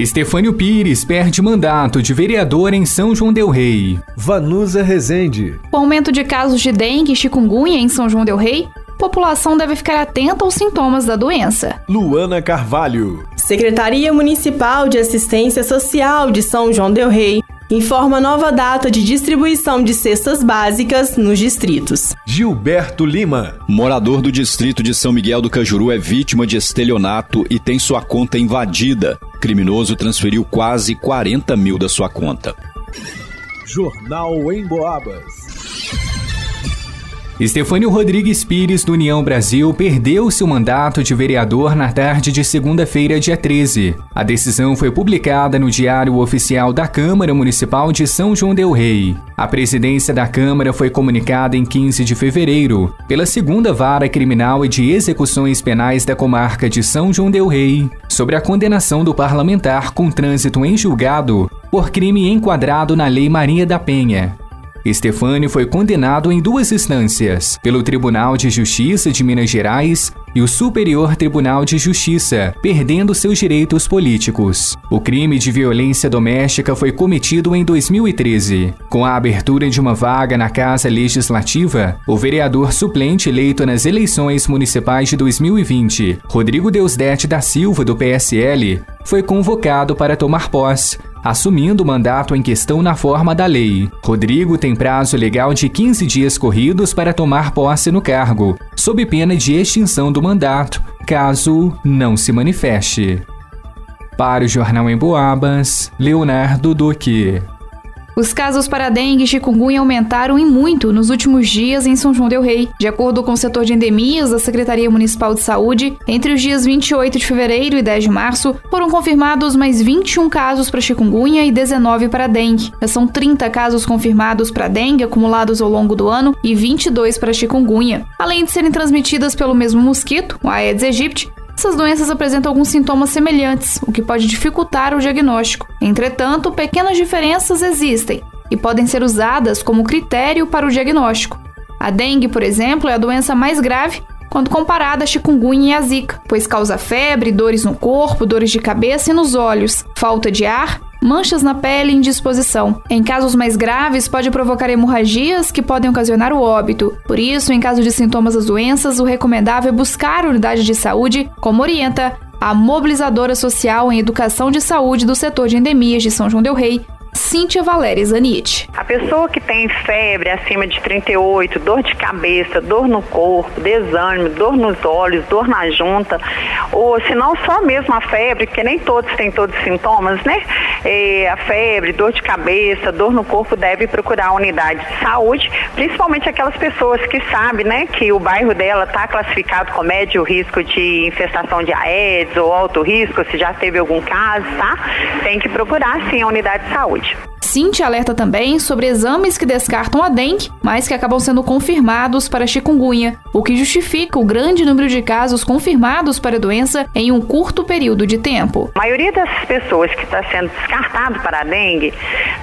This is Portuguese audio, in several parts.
Estefânio Pires perde mandato de vereador em São João Del Rei. Vanusa Rezende. Com aumento de casos de dengue e chikungunya em São João Del Rei, população deve ficar atenta aos sintomas da doença. Luana Carvalho. Secretaria Municipal de Assistência Social de São João Del Rei informa nova data de distribuição de cestas básicas nos distritos. Gilberto Lima. Morador do distrito de São Miguel do Cajuru é vítima de estelionato e tem sua conta invadida. Criminoso transferiu quase 40 mil da sua conta. Jornal em Boabas. Estefânio Rodrigues Pires, do União Brasil, perdeu seu mandato de vereador na tarde de segunda-feira, dia 13. A decisão foi publicada no Diário Oficial da Câmara Municipal de São João Del Rei. A presidência da Câmara foi comunicada em 15 de fevereiro pela segunda vara criminal e de execuções penais da comarca de São João Del Rei sobre a condenação do parlamentar com trânsito em julgado por crime enquadrado na Lei Maria da Penha. Estefânio foi condenado em duas instâncias, pelo Tribunal de Justiça de Minas Gerais e o Superior Tribunal de Justiça, perdendo seus direitos políticos. O crime de violência doméstica foi cometido em 2013. Com a abertura de uma vaga na Casa Legislativa, o vereador suplente eleito nas eleições municipais de 2020, Rodrigo Deusdete da Silva, do PSL, foi convocado para tomar posse, assumindo o mandato em questão na forma da lei. Rodrigo tem prazo legal de 15 dias corridos para tomar posse no cargo, sob pena de extinção do mandato, caso não se manifeste. Para o Jornal em Boabas, Leonardo Duque. Os casos para dengue e chikungunya aumentaram em muito nos últimos dias em São João del Rei. De acordo com o setor de endemias da Secretaria Municipal de Saúde, entre os dias 28 de fevereiro e 10 de março, foram confirmados mais 21 casos para chikungunya e 19 para dengue. São 30 casos confirmados para dengue acumulados ao longo do ano e 22 para chikungunya. Além de serem transmitidas pelo mesmo mosquito, o Aedes aegypti, essas doenças apresentam alguns sintomas semelhantes, o que pode dificultar o diagnóstico. Entretanto, pequenas diferenças existem e podem ser usadas como critério para o diagnóstico. A dengue, por exemplo, é a doença mais grave quando comparada à chikungunya e à zika, pois causa febre, dores no corpo, dores de cabeça e nos olhos, falta de ar manchas na pele e indisposição. Em casos mais graves, pode provocar hemorragias que podem ocasionar o óbito. Por isso, em caso de sintomas das doenças, o recomendável é buscar a unidade de saúde, como orienta a mobilizadora social em educação de saúde do setor de endemias de São João del Rei, Cíntia Valéria Zanite. A pessoa que tem febre acima de 38, dor de cabeça, dor no corpo, desânimo, dor nos olhos, dor na junta, ou se não só mesmo a febre, porque nem todos têm todos os sintomas, né? É, a febre, dor de cabeça, dor no corpo, deve procurar a unidade de saúde, principalmente aquelas pessoas que sabem, né, que o bairro dela está classificado com médio risco de infestação de Aedes ou alto risco, se já teve algum caso, tá? Tem que procurar sim a unidade de saúde. Cinti alerta também sobre exames que descartam a dengue, mas que acabam sendo confirmados para chikungunya, o que justifica o grande número de casos confirmados para a doença em um curto período de tempo. A maioria dessas pessoas que está sendo descartado para a dengue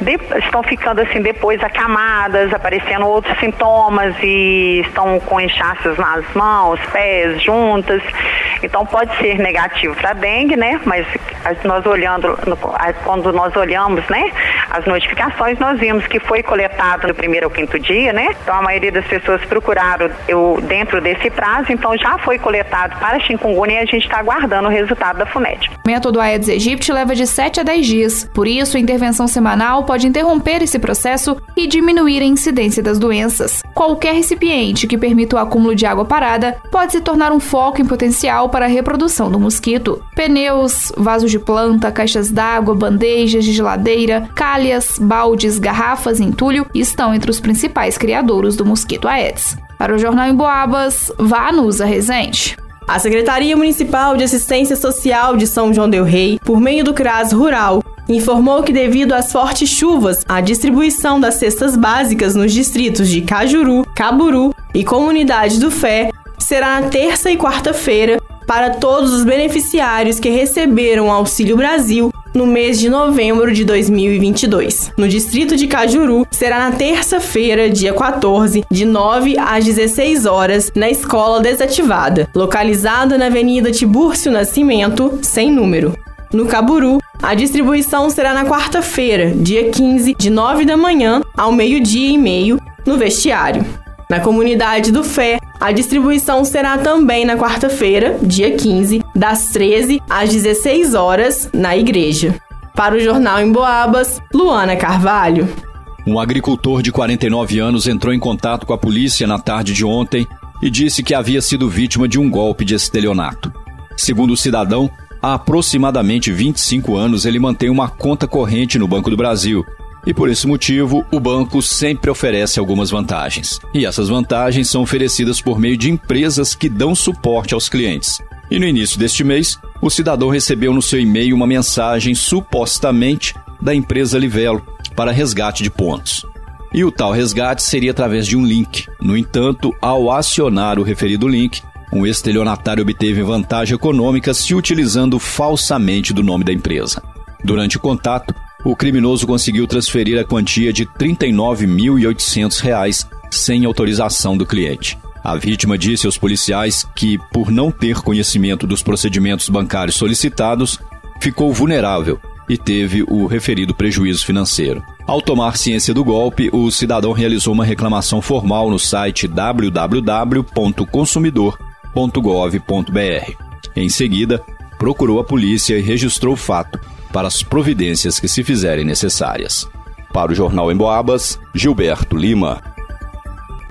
de, estão ficando assim depois acamadas, aparecendo outros sintomas e estão com inchaços nas mãos, pés, juntas. Então pode ser negativo para a dengue, né? Mas nós olhando, quando nós olhamos, né, as notificações, nós vimos que foi coletado no primeiro ou quinto dia, né? Então a maioria das pessoas procuraram eu, dentro desse prazo, então já foi coletado para chikungunya e a gente está aguardando o resultado da FUNET. O método Aedes aegypti leva de 7 a 10 dias, por isso a intervenção semanal pode interromper esse processo e diminuir a incidência das doenças. Qualquer recipiente que permita o acúmulo de água parada pode se tornar um foco em potencial para a reprodução do mosquito. Pneus, vasos de planta, caixas d'água, bandejas de geladeira, calhas, baldes, garrafas, entulho estão entre os principais criadouros do mosquito Aedes. Para o Jornal em Boabas, Vanusa Rezende. A Secretaria Municipal de Assistência Social de São João del Rei, por meio do CRAS Rural, informou que devido às fortes chuvas, a distribuição das cestas básicas nos distritos de Cajuru, Caburu, e Comunidade do Fé será na terça e quarta-feira para todos os beneficiários que receberam o Auxílio Brasil no mês de novembro de 2022. No distrito de Cajuru, será na terça-feira, dia 14, de 9 às 16 horas, na Escola Desativada, localizada na Avenida Tibúrcio Nascimento, sem número. No Caburu, a distribuição será na quarta-feira, dia 15, de 9 da manhã ao meio-dia e meio, no vestiário. Na comunidade do Fé, a distribuição será também na quarta-feira, dia 15, das 13 às 16 horas, na igreja. Para o Jornal em Boabas, Luana Carvalho. Um agricultor de 49 anos entrou em contato com a polícia na tarde de ontem e disse que havia sido vítima de um golpe de estelionato. Segundo o cidadão, há aproximadamente 25 anos ele mantém uma conta corrente no Banco do Brasil e por esse motivo, o banco sempre oferece algumas vantagens. E essas vantagens são oferecidas por meio de empresas que dão suporte aos clientes. E no início deste mês, o cidadão recebeu no seu e-mail uma mensagem supostamente da empresa Livelo para resgate de pontos. E o tal resgate seria através de um link. No entanto, ao acionar o referido link, um estelionatário obteve vantagem econômica se utilizando falsamente do nome da empresa. Durante o contato, o criminoso conseguiu transferir a quantia de R$ 39.800 sem autorização do cliente. A vítima disse aos policiais que, por não ter conhecimento dos procedimentos bancários solicitados, ficou vulnerável e teve o referido prejuízo financeiro. Ao tomar ciência do golpe, o cidadão realizou uma reclamação formal no site www.consumidor.gov.br. Em seguida, procurou a polícia e registrou o fato, para as providências que se fizerem necessárias. Para o Jornal em Boabas, Gilberto Lima.